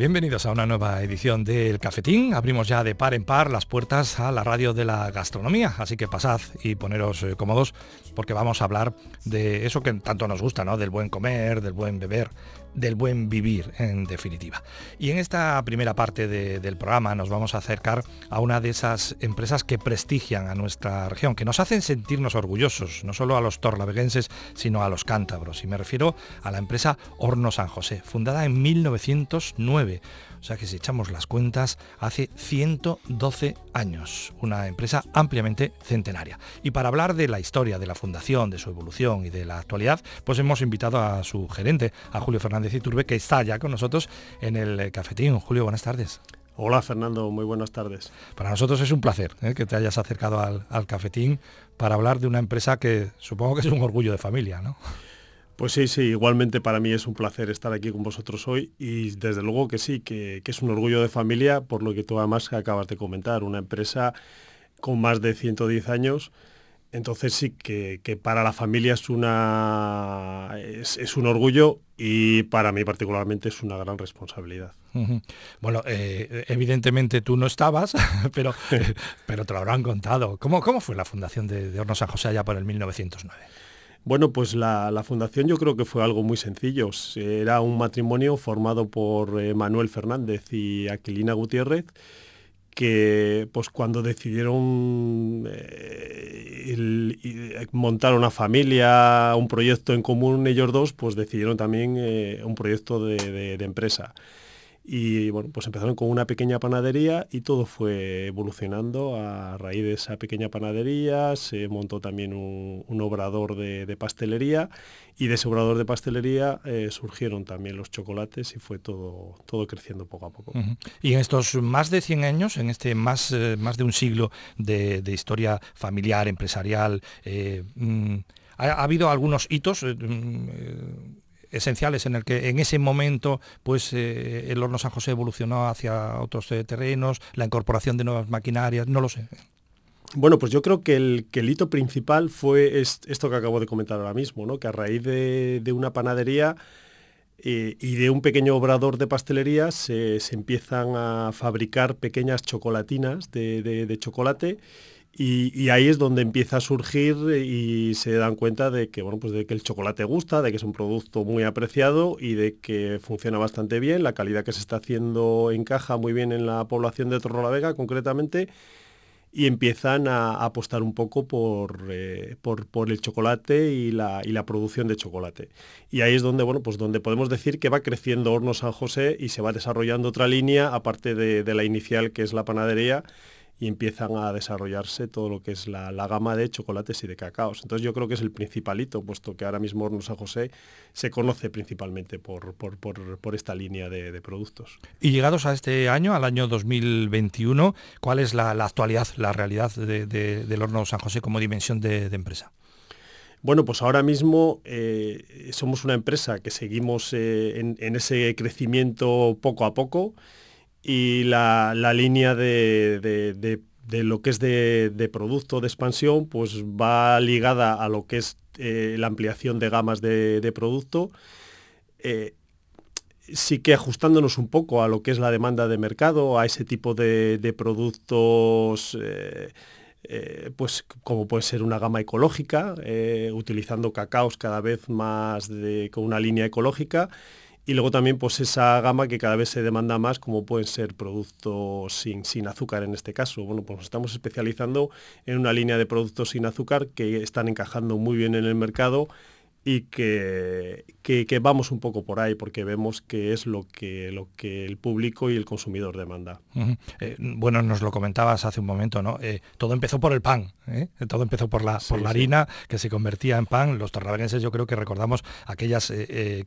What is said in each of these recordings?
bienvenidos a una nueva edición del Cafetín. Abrimos ya de par en par las puertas a la radio de la gastronomía, así que pasad y poneros eh, cómodos porque vamos a hablar de eso que tanto nos gusta, ¿no? Del buen comer, del buen beber, del buen vivir, en definitiva. Y en esta primera parte del programa nos vamos a acercar a una de esas empresas que prestigian a nuestra región, que nos hacen sentirnos orgullosos, no solo a los torlaveguenses, sino a los cántabros. Y me refiero a la empresa Horno San José, fundada en 1909 o sea que si echamos las cuentas, hace 112 años, una empresa ampliamente centenaria. Y para hablar de la historia de la fundación, de su evolución y de la actualidad, pues hemos invitado a su gerente, a Julio Fernández Iturbe, que está ya con nosotros en el cafetín. Julio, buenas tardes. Hola Fernando, muy buenas tardes. Para nosotros es un placer ¿eh? que te hayas acercado al, al cafetín para hablar de una empresa que supongo que es un orgullo de familia, ¿no? Pues sí, sí, igualmente para mí es un placer estar aquí con vosotros hoy y desde luego que sí, que, es un orgullo de familia por lo que tú además acabas de comentar, una empresa con más de 110 años, entonces sí que, para la familia es, una, es, un orgullo y para mí particularmente es una gran responsabilidad. Bueno, eh, evidentemente tú no estabas, pero, pero te lo habrán contado. ¿Cómo, cómo fue la fundación de, de Horno San José allá por el 1909? Bueno, pues la, fundación yo creo que fue algo muy sencillo. Era un matrimonio formado por eh, Manuel Fernández y Aquilina Gutiérrez, que pues cuando decidieron eh, montar una familia, un proyecto en común ellos dos, pues decidieron también eh, un proyecto de empresa y bueno, pues empezaron con una pequeña panadería y todo fue evolucionando a raíz de esa pequeña panadería, se montó también un, obrador de, pastelería y de ese obrador de pastelería eh, surgieron también los chocolates y fue todo, todo creciendo poco a poco. Y en estos más de 100 años, en este más, eh, más de un siglo de, historia familiar, empresarial, eh, mm, ha, habido algunos hitos mm, esenciales en el que en ese momento pues eh, el horno San José evolucionó hacia otros eh, terrenos, la incorporación de nuevas maquinarias, no lo sé. Bueno, pues yo creo que el, hito principal fue esto que acabo de comentar ahora mismo, ¿no? que a raíz de, una panadería eh, y de un pequeño obrador de pastelería se, empiezan a fabricar pequeñas chocolatinas de chocolate y, ahí es donde empieza a surgir y se dan cuenta de que, bueno, pues de que el chocolate gusta, de que es un producto muy apreciado y de que funciona bastante bien, la calidad que se está haciendo encaja muy bien en la población de Torrelavega concretamente y empiezan a, apostar un poco por, eh, por, el chocolate y la, y la, producción de chocolate. Y ahí es donde, bueno, pues donde podemos decir que va creciendo Horno San José y se va desarrollando otra línea, aparte de la inicial que es la panadería, y empiezan a desarrollarse todo lo que es la, gama de chocolates y de cacaos. Entonces yo creo que es el principalito, puesto que ahora mismo Hornos San José se conoce principalmente por, por, esta línea de, productos. Y llegados a este año, al año 2021, ¿cuál es la, actualidad, la realidad del Horno San José como dimensión de, empresa? Bueno, pues ahora mismo eh, somos una empresa que seguimos eh, en, ese crecimiento poco a poco y la, línea de, lo que es de, producto de expansión pues va ligada a lo que es eh, la ampliación de gamas de, producto. Eh, sí que ajustándonos un poco a lo que es la demanda de mercado, a ese tipo de, productos, eh, pues como puede ser una gama ecológica, utilizando cacaos cada vez más con una línea ecológica y luego también pues esa gama que cada vez se demanda más, como pueden ser productos sin, sin azúcar en este caso. Bueno, pues nos estamos especializando en una línea de productos sin azúcar que están encajando muy bien en el mercado y que, que, vamos un poco por ahí porque vemos que es lo que, lo que el público y el consumidor demanda. Eh, bueno, nos lo comentabas hace un momento, ¿no? Eh, todo empezó por el pan, ¿eh? todo empezó por la, por la harina que se convertía en pan. Los torraverenses yo creo que recordamos aquellas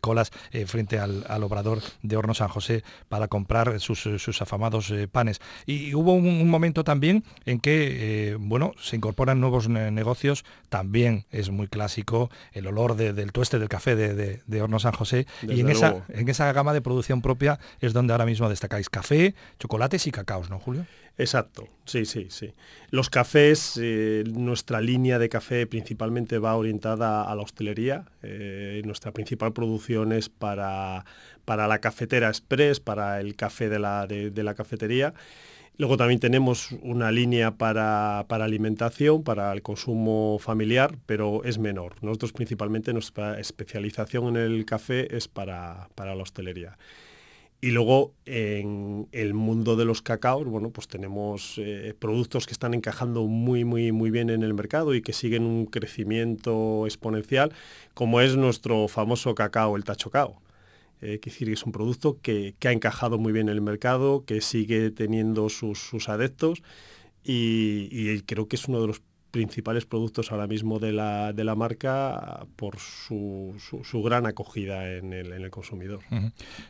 colas frente al, obrador de Horno San José para comprar sus, sus afamados panes. Y, hubo un, un, momento también en que, bueno, se incorporan nuevos negocios, también es muy clásico el olor de del tueste del café de, de, Horno San José. y en esa, en esa gama de producción propia es donde ahora mismo destacáis café, chocolates y cacaos, ¿no, Julio? Exacto, sí, sí, sí. Los cafés, eh, nuestra línea de café principalmente va orientada a la hostelería. Eh, nuestra principal producción es para, para la cafetera express, para el café de la, de, la cafetería. Luego también tenemos una línea para, alimentación, para el consumo familiar, pero es menor. Nosotros principalmente nuestra especialización en el café es para, para la hostelería. Y luego en el mundo de los cacaos, bueno, pues tenemos eh, productos que están encajando muy, muy, muy bien en el mercado y que siguen un crecimiento exponencial, como es nuestro famoso cacao, el tachocao. Eh, que decir, es un producto que, ha encajado muy bien en el mercado, que sigue teniendo sus, adeptos y, y, creo que es uno de los principales productos ahora mismo de la, de la marca por su, su, gran acogida en el, en el consumidor.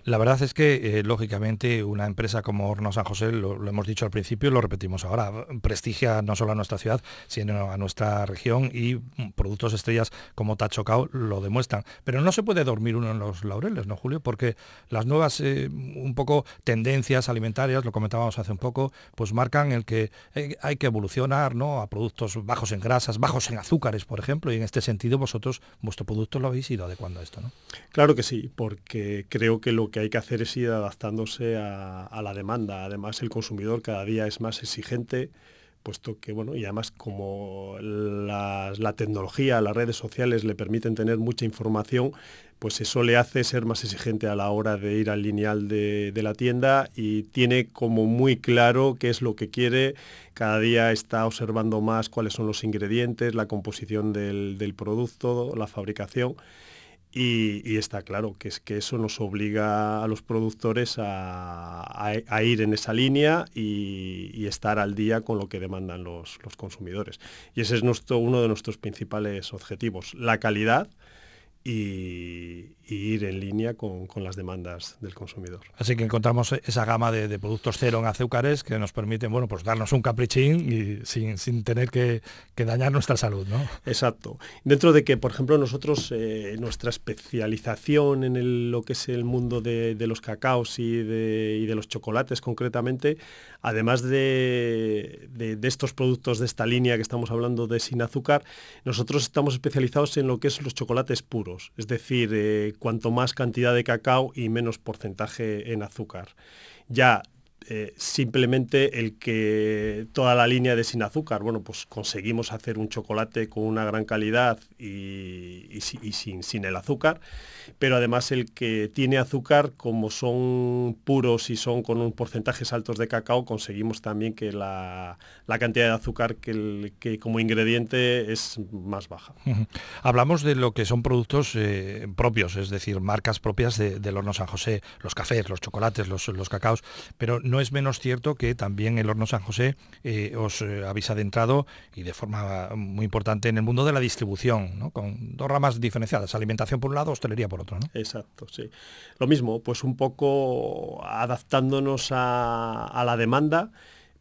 La verdad es que, eh, lógicamente, una empresa como Horno San José, lo, hemos dicho al principio y lo repetimos ahora, prestigia no solo a nuestra ciudad, sino a nuestra región y productos estrellas como Tachocao lo demuestran. Pero no se puede dormir uno en los laureles, ¿no, Julio? Porque las nuevas, eh, un poco, tendencias alimentarias, lo comentábamos hace un poco, pues marcan el que eh, hay que evolucionar ¿no? a productos bajos en grasas, bajos en azúcares, por ejemplo, y en este sentido vosotros, vuestro producto lo habéis ido adecuando a esto, ¿no? Claro que sí, porque creo que lo que hay que hacer es ir adaptándose a, la demanda. Además, el consumidor cada día es más exigente, puesto que, bueno, y además como la, tecnología, las redes sociales le permiten tener mucha información, pues eso le hace ser más exigente a la hora de ir al lineal de, la tienda y tiene como muy claro qué es lo que quiere, cada día está observando más cuáles son los ingredientes, la composición del, producto, la fabricación. Y, está claro que es que eso nos obliga a los productores a, ir en esa línea y, estar al día con lo que demandan los, los consumidores. Y ese es nuestro, uno de nuestros principales objetivos, la calidad y, ir en línea con, las demandas del consumidor. Así que encontramos esa gama de, productos cero en azúcares que nos permiten bueno, pues darnos un caprichín y sin, tener que, dañar nuestra salud. ¿no? Exacto. Dentro de que, por ejemplo, nosotros, eh, nuestra especialización en lo que es el mundo de, los cacaos y de, y de, los chocolates concretamente, además de, estos productos de esta línea que estamos hablando de sin azúcar, nosotros estamos especializados en lo que es los chocolates puros, es decir, eh, cuanto más cantidad de cacao y menos porcentaje en azúcar. Ya eh, simplemente el que toda la línea de sin azúcar, bueno, pues conseguimos hacer un chocolate con una gran calidad y, sin, sin, el azúcar, pero además el que tiene azúcar, como son puros y son con un porcentajes altos de cacao, conseguimos también que la, cantidad de azúcar que, que, como ingrediente es más baja. Hablamos de lo que son productos eh, propios, es decir, marcas propias del horno San José, los cafés, los chocolates, los, los cacaos, pero no es menos cierto que también el Horno San José eh, os eh, habéis adentrado y de forma muy importante en el mundo de la distribución, con dos ramas diferenciadas, alimentación por un lado, hostelería por otro. Exacto, sí. Lo mismo, pues un poco adaptándonos a, la demanda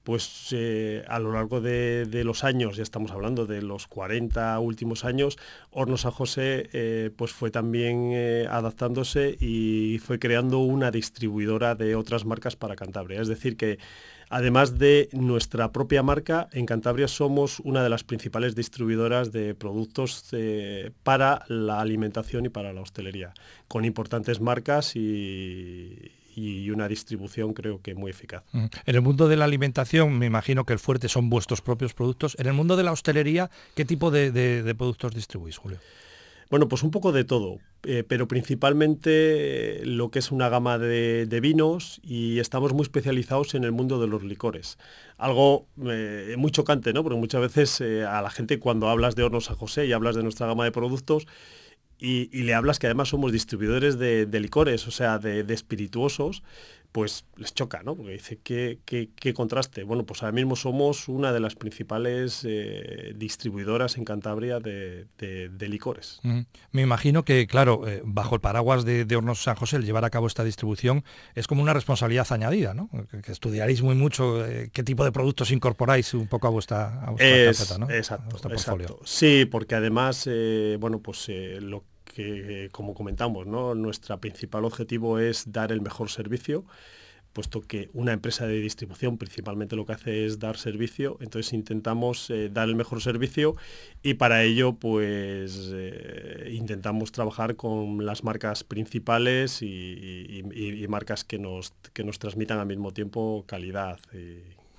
pues eh, a lo largo de, los años, ya estamos hablando de los 40 últimos años, Horno San José pues fue también adaptándose y fue creando una distribuidora de otras marcas para Cantabria. Es decir, que además de nuestra propia marca, en Cantabria somos una de las principales distribuidoras de productos eh, para la alimentación y para la hostelería, con importantes marcas y, una distribución creo que muy eficaz. En el mundo de la alimentación me imagino que el fuerte son vuestros propios productos. En el mundo de la hostelería, ¿qué tipo de productos distribuís, Julio? Bueno, pues un poco de todo, eh, pero principalmente eh, lo que es una gama de, vinos y estamos muy especializados en el mundo de los licores. Algo eh, muy chocante, ¿no? Porque muchas veces a la gente cuando hablas de Hornos a José y hablas de nuestra gama de productos, y, le hablas que además somos distribuidores de, licores, o sea, de, de, espirituosos, pues les choca, ¿no? Porque dice, ¿qué, qué, contraste? Bueno, pues ahora mismo somos una de las principales eh, distribuidoras en Cantabria de, licores. Me imagino que, claro, eh, bajo el paraguas de, Hornos San José, el llevar a cabo esta distribución es como una responsabilidad añadida, ¿no? Que, estudiaréis muy mucho eh, qué tipo de productos incorporáis un poco a vuestra, a vuestra ¿no? Exacto, exacto. Sí, porque además, bueno, pues lo que, como comentamos, ¿no? nuestro principal objetivo es dar el mejor servicio puesto que una empresa de distribución principalmente lo que hace es dar servicio, entonces intentamos eh, dar el mejor servicio y para ello pues eh, intentamos trabajar con las marcas principales y, marcas que nos, que nos transmitan al mismo tiempo calidad.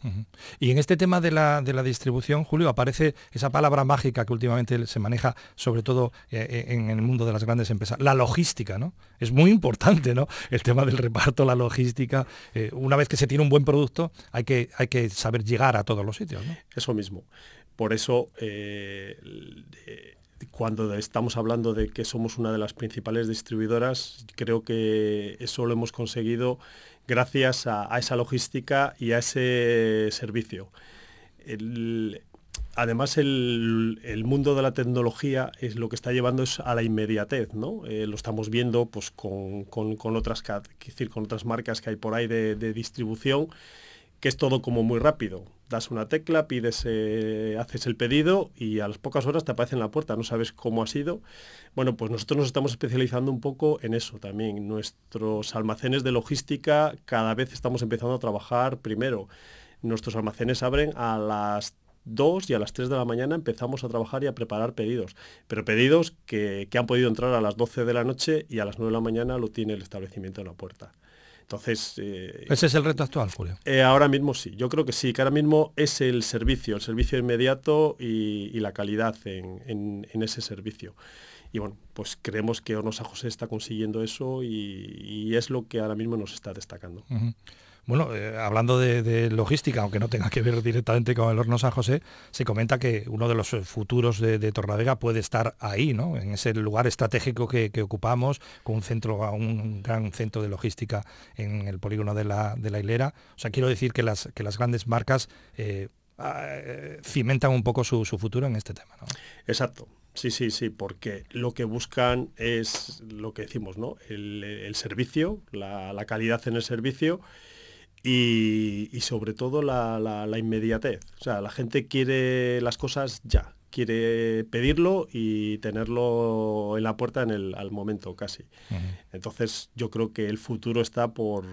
En este tema de la, de la, distribución, Julio, aparece esa palabra mágica que últimamente se maneja sobre todo eh, eh, en el mundo de las grandes empresas, la logística, ¿no? Es muy importante, ¿no? El tema del reparto, la logística. Eh, una vez que se tiene un buen producto, hay que, hay que saber llegar a todos los sitios. Eso mismo. Por eso, cuando estamos hablando de que somos una de las principales distribuidoras, creo que eso lo hemos conseguido gracias a, esa logística y a ese servicio. además, el, mundo de la tecnología es lo que está llevando a la inmediatez, ¿no? Eh, lo estamos viendo pues, con, otras, decir, con otras marcas que hay por ahí de distribución que es todo como muy rápido. Das una tecla, pides, eh, haces el pedido y a las pocas horas te aparece en la puerta, no sabes cómo ha sido. Bueno, pues nosotros nos estamos especializando un poco en eso también. Nuestros almacenes de logística cada vez estamos empezando a trabajar primero. Nuestros almacenes abren a las 2 y a las 3 de la mañana empezamos a trabajar y a preparar pedidos. Pero pedidos que, han podido entrar a las 12 de la noche y a las 9 de la mañana lo tiene el establecimiento en la puerta. Entonces... Eh, ¿Ese es el reto actual, Julio? Eh, ahora mismo sí, yo creo que sí, que ahora mismo es el servicio, el servicio inmediato y, la calidad en, ese servicio. Y bueno, pues creemos que Hornos José está consiguiendo eso y, es lo que ahora mismo nos está destacando. Bueno, eh, hablando de, logística, aunque no tenga que ver directamente con el horno San José, se comenta que uno de los eh, futuros de, de Torlavega puede estar ahí, ¿no? En ese lugar estratégico que, ocupamos, con un centro, un gran centro de logística en el polígono de la, hilera. O sea, quiero decir que las, grandes marcas eh, ah, cimentan un poco su, futuro en este tema. Exacto. Sí, sí, sí, porque lo que buscan es lo que decimos, ¿no? El, servicio, la calidad en el servicio y, sobre todo la, inmediatez. O sea, la gente quiere las cosas ya, quiere pedirlo y tenerlo en la puerta en el, al momento casi. Entonces yo creo que el futuro está por,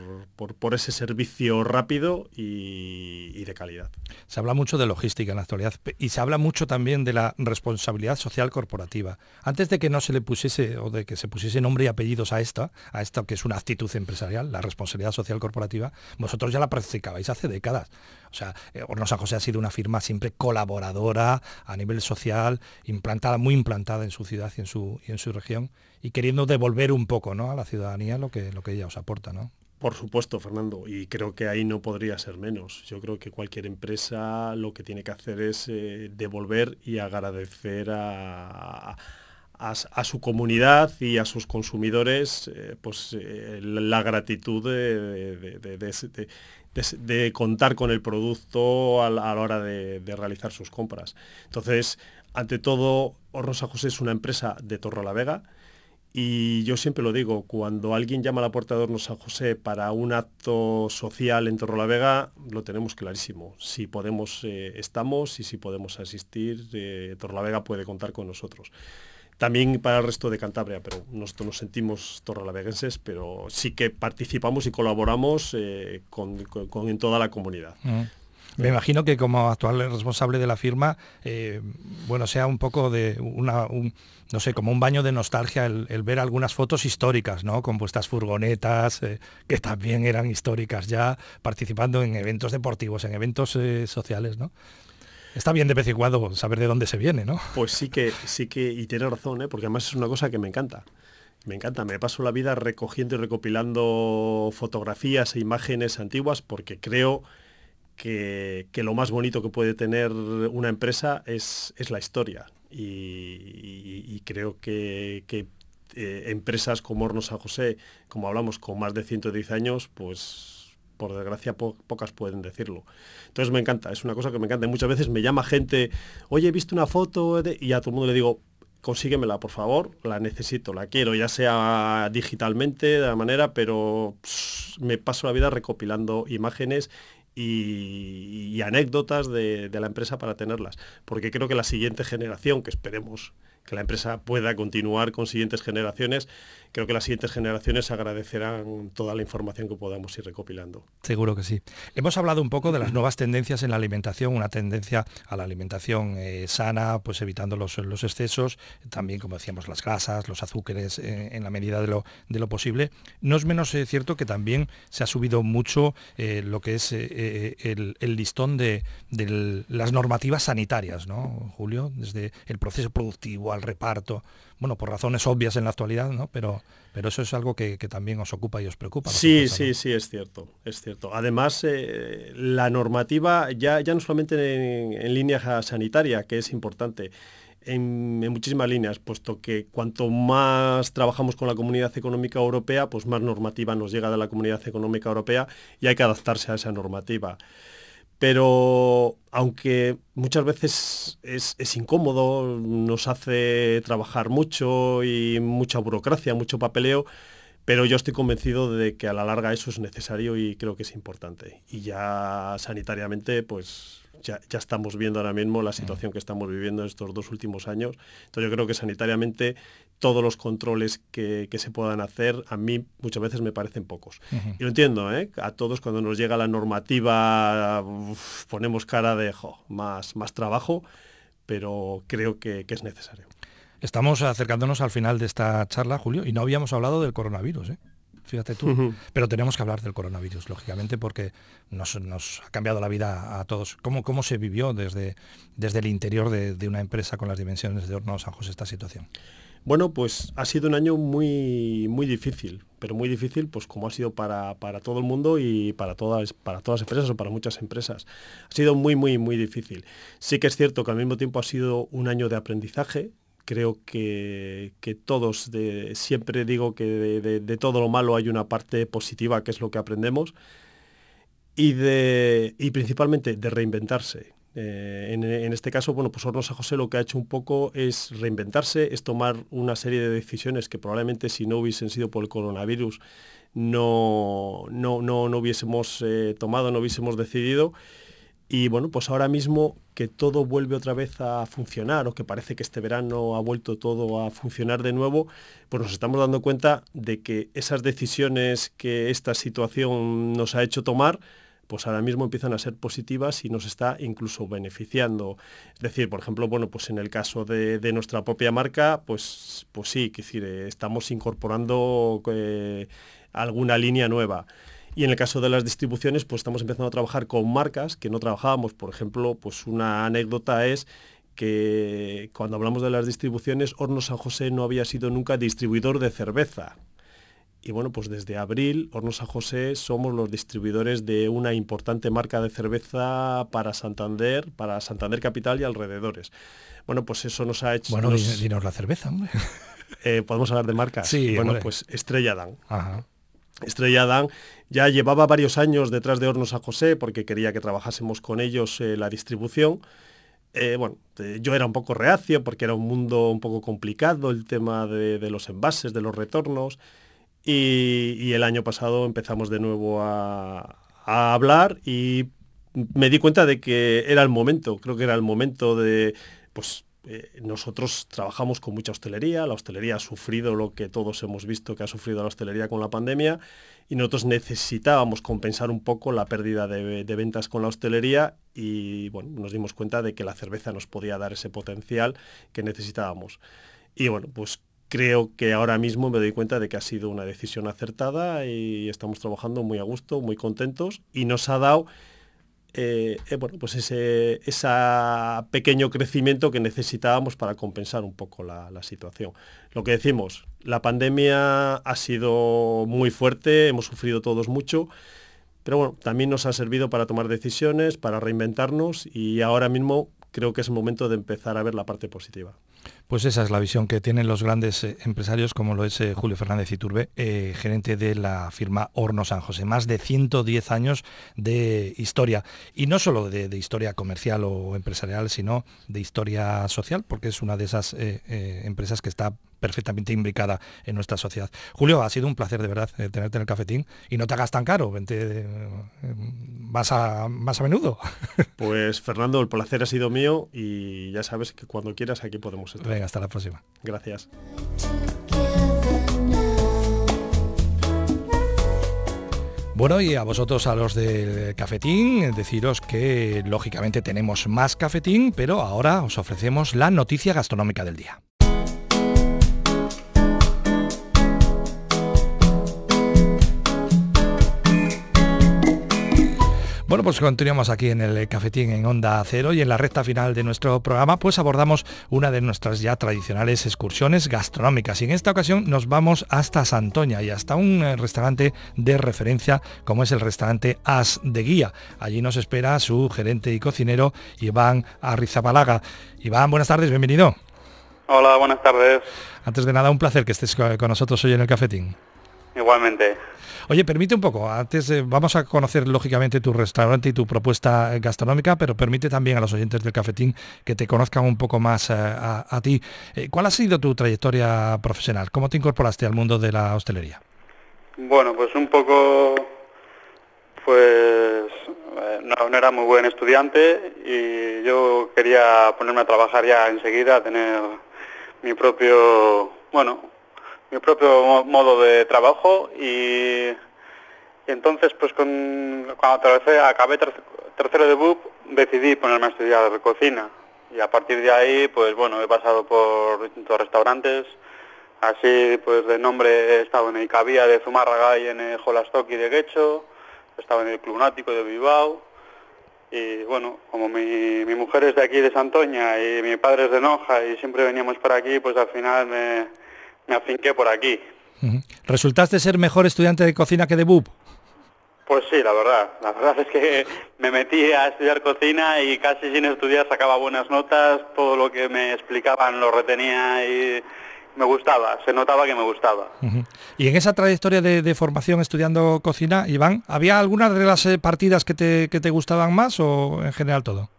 ese servicio rápido y, de calidad. Se habla mucho de logística en la actualidad y se habla mucho también de la responsabilidad social corporativa. Antes de que no se le pusiese o de que se pusiese nombre y apellidos a esta, a esta que es una actitud empresarial, la responsabilidad social corporativa, vosotros ya la practicabais hace décadas. O sea, eh, Hornos San José ha sido una firma siempre colaboradora a nivel social, implantada, muy implantada en su ciudad y en su región, y queriendo devolver un poco ¿no? A la ciudadanía lo que, lo que ella os aporta. ¿no? Por supuesto, Fernando, y creo que ahí no podría ser menos. Yo creo que cualquier empresa lo que tiene que hacer es eh, devolver y agradecer a, a, su comunidad y a sus consumidores eh, pues, la gratitud de, de, contar con el producto a la, hora de, realizar sus compras. Entonces, ante todo, Hornos José es una empresa de Torre la Vega y yo siempre lo digo, cuando alguien llama a la puerta de Hornos San José para un acto social en Torre la Vega, lo tenemos clarísimo. Si podemos, eh, estamos y si podemos asistir, eh, Vega puede contar con nosotros también para el resto de Cantabria, pero nosotros nos sentimos torralaveguenses, pero sí que participamos y colaboramos eh, con, en toda la comunidad. Mm. Me imagino que como actual responsable de la firma, eh, bueno, sea un poco de una, no sé, como un baño de nostalgia el, ver algunas fotos históricas, ¿no? Con vuestras furgonetas, eh, que también eran históricas ya, participando en eventos deportivos, en eventos sociales, ¿no? Está bien de vez en cuando saber de dónde se viene, ¿no? Pues sí que, sí que, y tiene razón, ¿eh? porque además es una cosa que me encanta. Me encanta, me paso la vida recogiendo y recopilando fotografías e imágenes antiguas porque creo que, lo más bonito que puede tener una empresa es, es la historia. Y, creo que, eh, empresas como Hornos San José, como hablamos, con más de 110 años, pues por desgracia pocas pueden decirlo. Entonces me encanta, es una cosa que me encanta. muchas veces me llama gente, oye, he visto una foto y a todo el mundo le digo, consíguemela, por favor, la necesito, la quiero, ya sea digitalmente, de la manera, pero me paso la vida recopilando imágenes y, anécdotas de, la empresa para tenerlas, porque creo que la siguiente generación, que esperemos que la empresa pueda continuar con siguientes generaciones, creo que las siguientes generaciones agradecerán toda la información que podamos ir recopilando. Seguro que sí. Hemos hablado un poco de las nuevas tendencias en la alimentación, una tendencia a la alimentación eh, sana, pues evitando los, excesos, también como decíamos las grasas, los azúcares eh, en la medida de lo, posible. No es menos eh, cierto que también se ha subido mucho lo que es el, el, listón de, de las normativas sanitarias, ¿no, Julio? Desde el proceso productivo al reparto, bueno, por razones obvias en la actualidad, ¿no? Pero, pero eso es algo que, también os ocupa y os preocupa. Sí, sí, sí, es cierto, es cierto. Además, eh, la normativa ya, ya no solamente en, línea sanitaria, que es importante, en, muchísimas líneas, puesto que cuanto más trabajamos con la Comunidad Económica Europea, pues más normativa nos llega de la Comunidad Económica Europea y hay que adaptarse a esa normativa pero aunque muchas veces es, incómodo, nos hace trabajar mucho y mucha burocracia, mucho papeleo, pero yo estoy convencido de que a la larga eso es necesario y creo que es importante. Y ya sanitariamente, pues ya, estamos viendo ahora mismo la situación que estamos viviendo en estos dos últimos años. Entonces yo creo que sanitariamente todos los controles que, se puedan hacer a mí muchas veces me parecen pocos. Y lo entiendo, ¿eh? a todos cuando nos llega la normativa ponemos cara de más, más trabajo, pero creo que, que es necesario. Estamos acercándonos al final de esta charla, Julio, y no habíamos hablado del coronavirus. ¿eh? Fíjate tú. Pero tenemos que hablar del coronavirus, lógicamente, porque nos, ha cambiado la vida a todos. ¿Cómo, cómo se vivió desde, desde el interior de, una empresa con las dimensiones de Horno San José esta situación? Bueno, pues ha sido un año muy, muy difícil, pero muy difícil, pues como ha sido para, para, todo el mundo y para todas, para todas las empresas o para muchas empresas. Ha sido muy, muy, muy difícil. Sí que es cierto que al mismo tiempo ha sido un año de aprendizaje, creo que, todos, siempre digo que de, todo lo malo hay una parte positiva, que es lo que aprendemos, y, de, principalmente de reinventarse. Eh, en, este caso, bueno, pues Hornos a José lo que ha hecho un poco es reinventarse, es tomar una serie de decisiones que probablemente si no hubiesen sido por el coronavirus no, no, no, hubiésemos eh, tomado, no hubiésemos decidido. Y bueno, pues ahora mismo que todo vuelve otra vez a funcionar o que parece que este verano ha vuelto todo a funcionar de nuevo, pues nos estamos dando cuenta de que esas decisiones que esta situación nos ha hecho tomar, pues ahora mismo empiezan a ser positivas y nos está incluso beneficiando. Es decir, por ejemplo, bueno, pues en el caso de, nuestra propia marca, pues, pues sí, decir, estamos incorporando eh, alguna línea nueva. Y en el caso de las distribuciones, pues estamos empezando a trabajar con marcas que no trabajábamos. Por ejemplo, pues una anécdota es que cuando hablamos de las distribuciones, Horno San José no había sido nunca distribuidor de cerveza. Y bueno, pues desde abril, Horno San José somos los distribuidores de una importante marca de cerveza para Santander, para Santander Capital y alrededores. Bueno, pues eso nos ha hecho... Bueno, dinos la cerveza, hombre. Eh, Podemos hablar de marcas. Sí, bueno, pues Estrella Dan. Ajá. Estrella Dan ya llevaba varios años detrás de Hornos a José porque quería que trabajásemos con ellos eh, la distribución. Eh, bueno, yo era un poco reacio porque era un mundo un poco complicado el tema de, los envases, de los retornos. Y, el año pasado empezamos de nuevo a, a hablar y me di cuenta de que era el momento, creo que era el momento de, pues eh, nosotros trabajamos con mucha hostelería, la hostelería ha sufrido lo que todos hemos visto que ha sufrido la hostelería con la pandemia y nosotros necesitábamos compensar un poco la pérdida de, ventas con la hostelería y bueno, nos dimos cuenta de que la cerveza nos podía dar ese potencial que necesitábamos. Y bueno, pues creo que ahora mismo me doy cuenta de que ha sido una decisión acertada y estamos trabajando muy a gusto, muy contentos y nos ha dado eh, eh, bueno, pues ese, pequeño crecimiento que necesitábamos para compensar un poco la, situación. Lo que decimos, la pandemia ha sido muy fuerte, hemos sufrido todos mucho, pero bueno, también nos ha servido para tomar decisiones, para reinventarnos y ahora mismo creo que es el momento de empezar a ver la parte positiva. Pues esa es la visión que tienen los grandes eh, empresarios, como lo es eh, Julio Fernández Iturbe, eh, gerente de la firma Horno San José. Más de 110 años de historia. Y no solo de, historia comercial o empresarial, sino de historia social, porque es una de esas empresas que está perfectamente imbricada en nuestra sociedad. Julio, ha sido un placer de verdad tenerte en el cafetín y no te hagas tan caro, vente más, a, más a menudo. Pues Fernando, el placer ha sido mío y ya sabes que cuando quieras aquí podemos estar. Hasta la próxima. Gracias. Bueno, y a vosotros, a los del cafetín, deciros que lógicamente tenemos más cafetín, pero ahora os ofrecemos la noticia gastronómica del día. Bueno, pues continuamos aquí en el cafetín en Onda Cero y en la recta final de nuestro programa pues abordamos una de nuestras ya tradicionales excursiones gastronómicas y en esta ocasión nos vamos hasta Santoña y hasta un eh, restaurante de referencia como es el restaurante As de Guía. Allí nos espera su gerente y cocinero Iván Arrizabalaga. Iván, buenas tardes, bienvenido. Hola, buenas tardes. Antes de nada, un placer que estés con nosotros hoy en el cafetín. Igualmente. Oye, permite un poco, antes vamos a conocer lógicamente tu restaurante y tu propuesta gastronómica, pero permite también a los oyentes del cafetín que te conozcan un poco más eh, a, ti. Eh, ¿Cuál ha sido tu trayectoria profesional? ¿Cómo te incorporaste al mundo de la hostelería? Bueno, pues un poco, pues eh, no, era muy buen estudiante y yo quería ponerme a trabajar ya enseguida, tener mi propio, bueno, mi propio modo de trabajo y, entonces pues con, cuando acabé tercero de BUP decidí ponerme a estudiar cocina. Y a partir de ahí pues bueno he pasado por distintos restaurantes. Así pues de nombre he estado en el Cabía de Zumárraga y en el Jolastoki de Guecho. He estado en el Club Nático de Bilbao. Y bueno, como mi, mi mujer es de aquí de Santoña y mi padre es de Noja y siempre veníamos por aquí, pues al final me, me afinqué por aquí. ¿Resultaste ser mejor estudiante de cocina que de BUP? Pues sí, la verdad. La verdad es que me metí a estudiar cocina y casi sin estudiar sacaba buenas notas, todo lo que me explicaban lo retenía y me gustaba, se notaba que me gustaba. Y en esa trayectoria de, formación estudiando cocina, Iván, ¿había algunas de las eh, partidas que te, que te gustaban más o en general todo?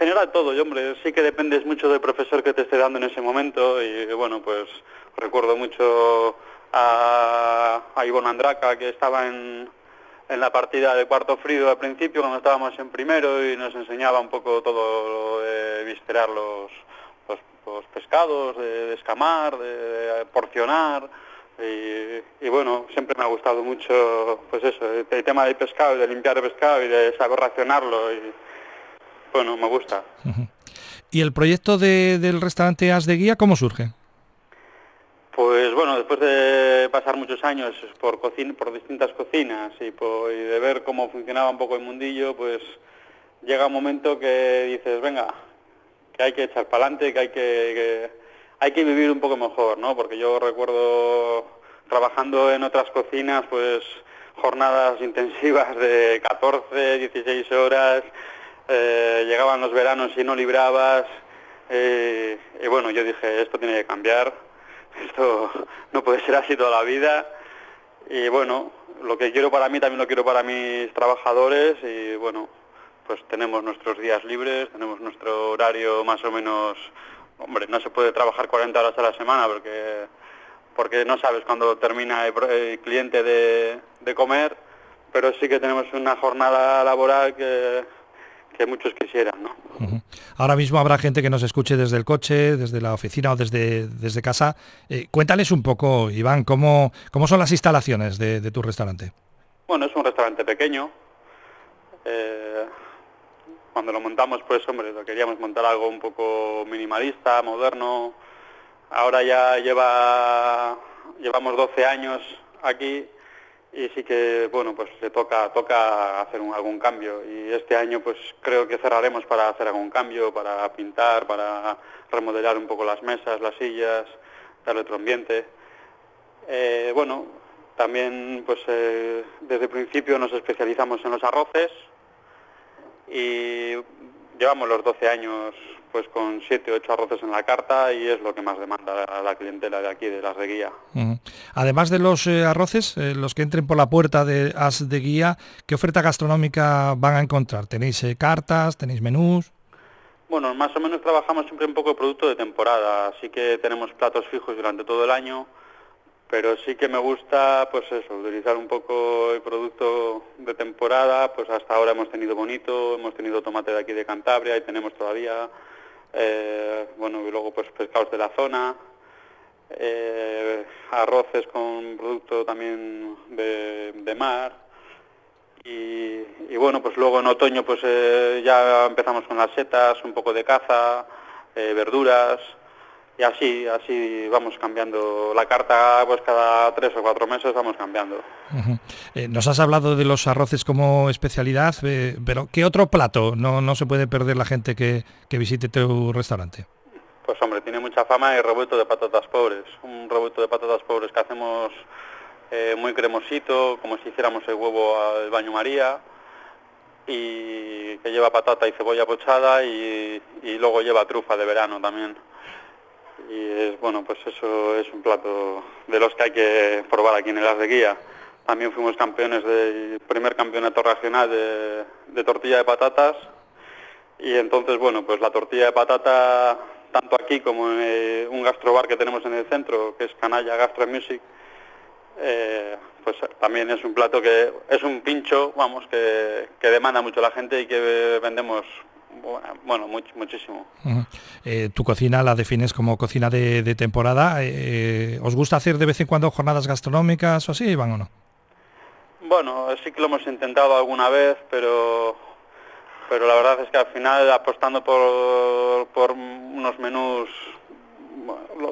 General todo, y hombre, sí que dependes mucho del profesor que te esté dando en ese momento y bueno, pues recuerdo mucho a, a Ivonne Andraca que estaba en, en la partida de cuarto frío al principio cuando estábamos en primero y nos enseñaba un poco todo lo de viscerar los, los, pescados, de, escamar, de, porcionar. Y, bueno, siempre me ha gustado mucho pues eso, el, tema del pescado y de limpiar el pescado y de saber racionarlo y, bueno, me gusta. ¿Y el proyecto del restaurante As de Guía cómo surge? Pues bueno, después de pasar muchos años por, cocina, por distintas cocinas y, de ver cómo funcionaba un poco el mundillo, pues llega un momento que dices, venga, que hay que echar para adelante, que hay que, hay que vivir un poco mejor, ¿no? Porque yo recuerdo trabajando en otras cocinas, pues jornadas intensivas de 14, 16 horas, eh, llegaban los veranos y no librabas. Eh, y bueno, yo dije, esto tiene que cambiar, esto no puede ser así toda la vida. Y bueno, lo que quiero para mí también lo quiero para mis trabajadores y bueno, pues tenemos nuestros días libres, tenemos nuestro horario más o menos, hombre, no se puede trabajar 40 horas a la semana porque, porque no sabes cuándo termina el, cliente de, de comer, pero sí que tenemos una jornada laboral que que muchos quisieran. ¿no? Ahora mismo habrá gente que nos escuche desde el coche, desde la oficina o desde, desde casa. Eh, cuéntales un poco, Iván, ¿cómo, cómo son las instalaciones de, tu restaurante? Bueno, es un restaurante pequeño. Eh, cuando lo montamos, pues hombre, lo queríamos montar algo un poco minimalista, moderno. Ahora ya lleva, llevamos 12 años aquí y sí que bueno pues se toca toca hacer algún cambio. Y este año pues creo que cerraremos para hacer algún cambio para pintar para remodelar un poco las mesas las sillas darle otro ambiente. Eh, bueno también pues eh, desde el principio nos especializamos en los arroces y llevamos los 12 años pues con 7 o 8 arroces en la carta y es lo que más demanda la clientela de aquí, de las de guía. Además de los eh, arroces, eh, los que entren por la puerta de As de Guía, ¿qué oferta gastronómica van a encontrar? ¿Tenéis eh, cartas? ¿Tenéis menús? Bueno, más o menos trabajamos siempre un poco de producto de temporada, así que tenemos platos fijos durante todo el año pero sí que me gusta pues eso, utilizar un poco el producto de temporada, pues hasta ahora hemos tenido bonito, hemos tenido tomate de aquí de Cantabria y tenemos todavía eh, bueno, y luego pues pescados de la zona, eh, arroces con producto también de, mar. Y, bueno, pues luego en otoño pues eh, ya empezamos con las setas, un poco de caza, verduras, y así, así vamos cambiando la carta, pues cada tres o cuatro meses vamos cambiando. Eh, nos has hablado de los arroces como especialidad, eh, pero ¿qué otro plato no, no se puede perder la gente que, visite tu restaurante? Pues hombre, tiene mucha fama el revuelto de patatas pobres, un revuelto de patatas pobres que hacemos eh, muy cremosito, como si hiciéramos el huevo al baño María, y que lleva patata y cebolla pochada y luego lleva trufa de verano también y es bueno pues eso es un plato de los que hay que probar aquí en el de Guía. También fuimos campeones del primer campeonato regional de, tortilla de patatas y entonces bueno pues la tortilla de patata tanto aquí como en un gastrobar que tenemos en el centro que es Canalla Gastro Music eh, pues también es un plato que es un pincho vamos que, que demanda mucho la gente y que vendemos bueno, muchísimo. Eh, tu cocina la defines como cocina de, temporada. Eh, ¿Os gusta hacer de vez en cuando jornadas gastronómicas o así, Iván, o no? Bueno, sí que lo hemos intentado alguna vez, pero pero la verdad es que al final apostando por, por unos menús,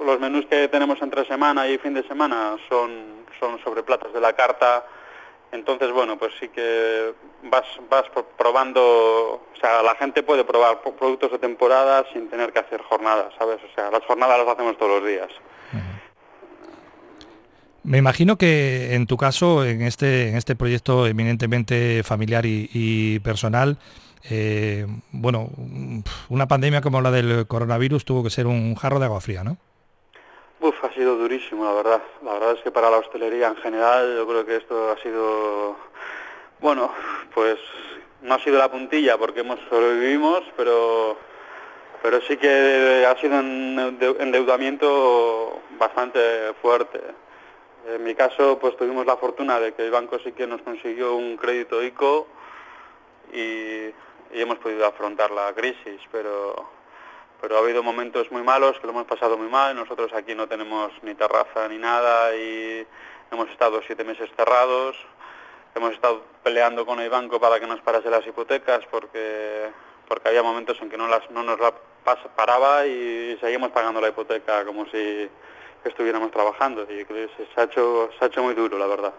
los menús que tenemos entre semana y fin de semana son, son sobre platos de la carta, entonces, bueno, pues sí que vas, vas probando, o sea, la gente puede probar productos de temporada sin tener que hacer jornadas, ¿sabes? O sea, las jornadas las hacemos todos los días. Me imagino que en tu caso, en este, en este proyecto eminentemente familiar y, personal, eh, bueno, una pandemia como la del coronavirus tuvo que ser un jarro de agua fría, ¿no? Uf, ha sido durísimo, la verdad. La verdad es que para la hostelería en general yo creo que esto ha sido, bueno, pues no ha sido la puntilla porque hemos sobrevivimos, pero, pero sí que ha sido un endeudamiento bastante fuerte. En mi caso, pues tuvimos la fortuna de que el banco sí que nos consiguió un crédito ICO y hemos podido afrontar la crisis, pero pero ha habido momentos muy malos que lo hemos pasado muy mal. Nosotros aquí no tenemos ni terraza ni nada y hemos estado siete meses cerrados. Hemos estado peleando con el banco para que nos parase las hipotecas porque, porque había momentos en que no, las, no nos la paraba y seguimos pagando la hipoteca como si estuviéramos trabajando y se ha hecho, se ha hecho muy duro, la verdad.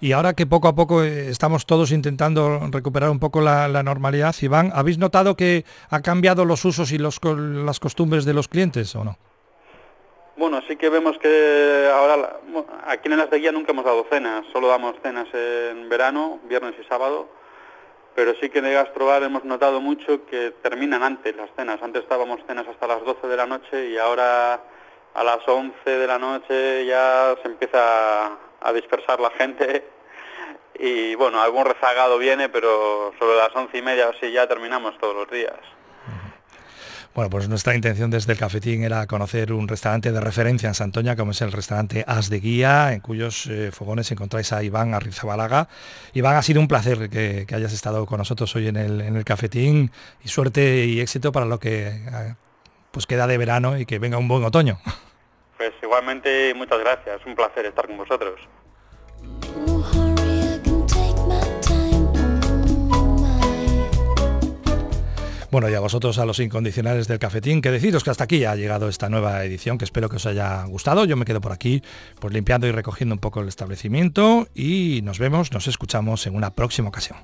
Y ahora que poco a poco eh, estamos todos intentando recuperar un poco la, normalidad, Iván, ¿habéis notado que ha cambiado los usos y los, las costumbres de los clientes o no? Bueno, sí que vemos que ahora aquí en de guía nunca hemos dado cenas, solo damos cenas en verano, viernes y sábado, pero sí que en el gastrobar hemos notado mucho que terminan antes las cenas. Antes estábamos cenas hasta las 12 de la noche y ahora a las 11 de la noche ya se empieza a dispersar la gente y bueno, algún rezagado viene, pero sobre las once y media así ya terminamos todos los días. Bueno, pues nuestra intención desde el cafetín era conocer un restaurante de referencia en Santoña, como es el restaurante As de Guía, en cuyos eh, fogones encontráis a Iván Arrizabalaga. Iván, ha sido un placer que, hayas estado con nosotros hoy en el, en el cafetín y suerte y éxito para lo que eh, pues queda de verano y que venga un buen otoño. Pues igualmente muchas gracias, un placer estar con vosotros. Bueno, y a vosotros, a los incondicionales del cafetín, que deciros que hasta aquí ha llegado esta nueva edición, que espero que os haya gustado. Yo me quedo por aquí, pues limpiando y recogiendo un poco el establecimiento y nos vemos, nos escuchamos en una próxima ocasión.